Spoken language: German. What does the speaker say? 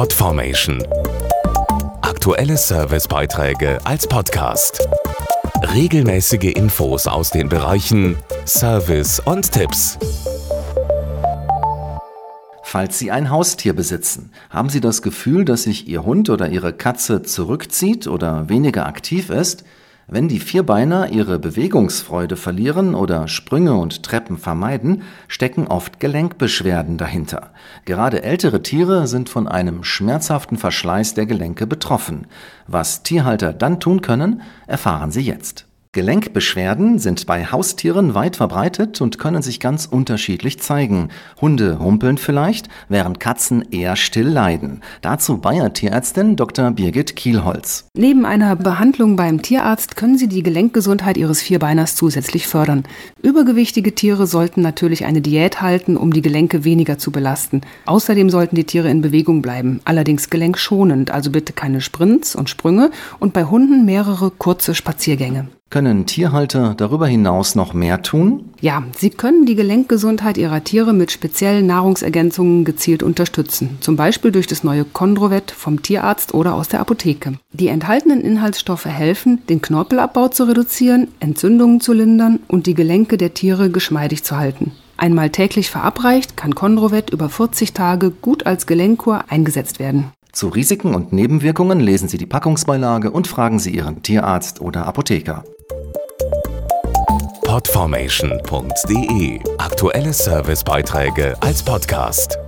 Podformation. Aktuelle Servicebeiträge als Podcast. Regelmäßige Infos aus den Bereichen Service und Tipps. Falls Sie ein Haustier besitzen, haben Sie das Gefühl, dass sich Ihr Hund oder Ihre Katze zurückzieht oder weniger aktiv ist? Wenn die Vierbeiner ihre Bewegungsfreude verlieren oder Sprünge und Treppen vermeiden, stecken oft Gelenkbeschwerden dahinter. Gerade ältere Tiere sind von einem schmerzhaften Verschleiß der Gelenke betroffen. Was Tierhalter dann tun können, erfahren Sie jetzt. Gelenkbeschwerden sind bei Haustieren weit verbreitet und können sich ganz unterschiedlich zeigen. Hunde humpeln vielleicht, während Katzen eher still leiden. Dazu Bayer Tierärztin Dr. Birgit Kielholz. Neben einer Behandlung beim Tierarzt können Sie die Gelenkgesundheit Ihres Vierbeiners zusätzlich fördern. Übergewichtige Tiere sollten natürlich eine Diät halten, um die Gelenke weniger zu belasten. Außerdem sollten die Tiere in Bewegung bleiben, allerdings gelenkschonend, also bitte keine Sprints und Sprünge und bei Hunden mehrere kurze Spaziergänge. Können Tierhalter darüber hinaus noch mehr tun? Ja, sie können die Gelenkgesundheit ihrer Tiere mit speziellen Nahrungsergänzungen gezielt unterstützen. Zum Beispiel durch das neue Chondrovet vom Tierarzt oder aus der Apotheke. Die enthaltenen Inhaltsstoffe helfen, den Knorpelabbau zu reduzieren, Entzündungen zu lindern und die Gelenke der Tiere geschmeidig zu halten. Einmal täglich verabreicht kann Chondrovet über 40 Tage gut als Gelenkkur eingesetzt werden. Zu Risiken und Nebenwirkungen lesen Sie die Packungsbeilage und fragen Sie Ihren Tierarzt oder Apotheker podformation.de Aktuelle Servicebeiträge als Podcast.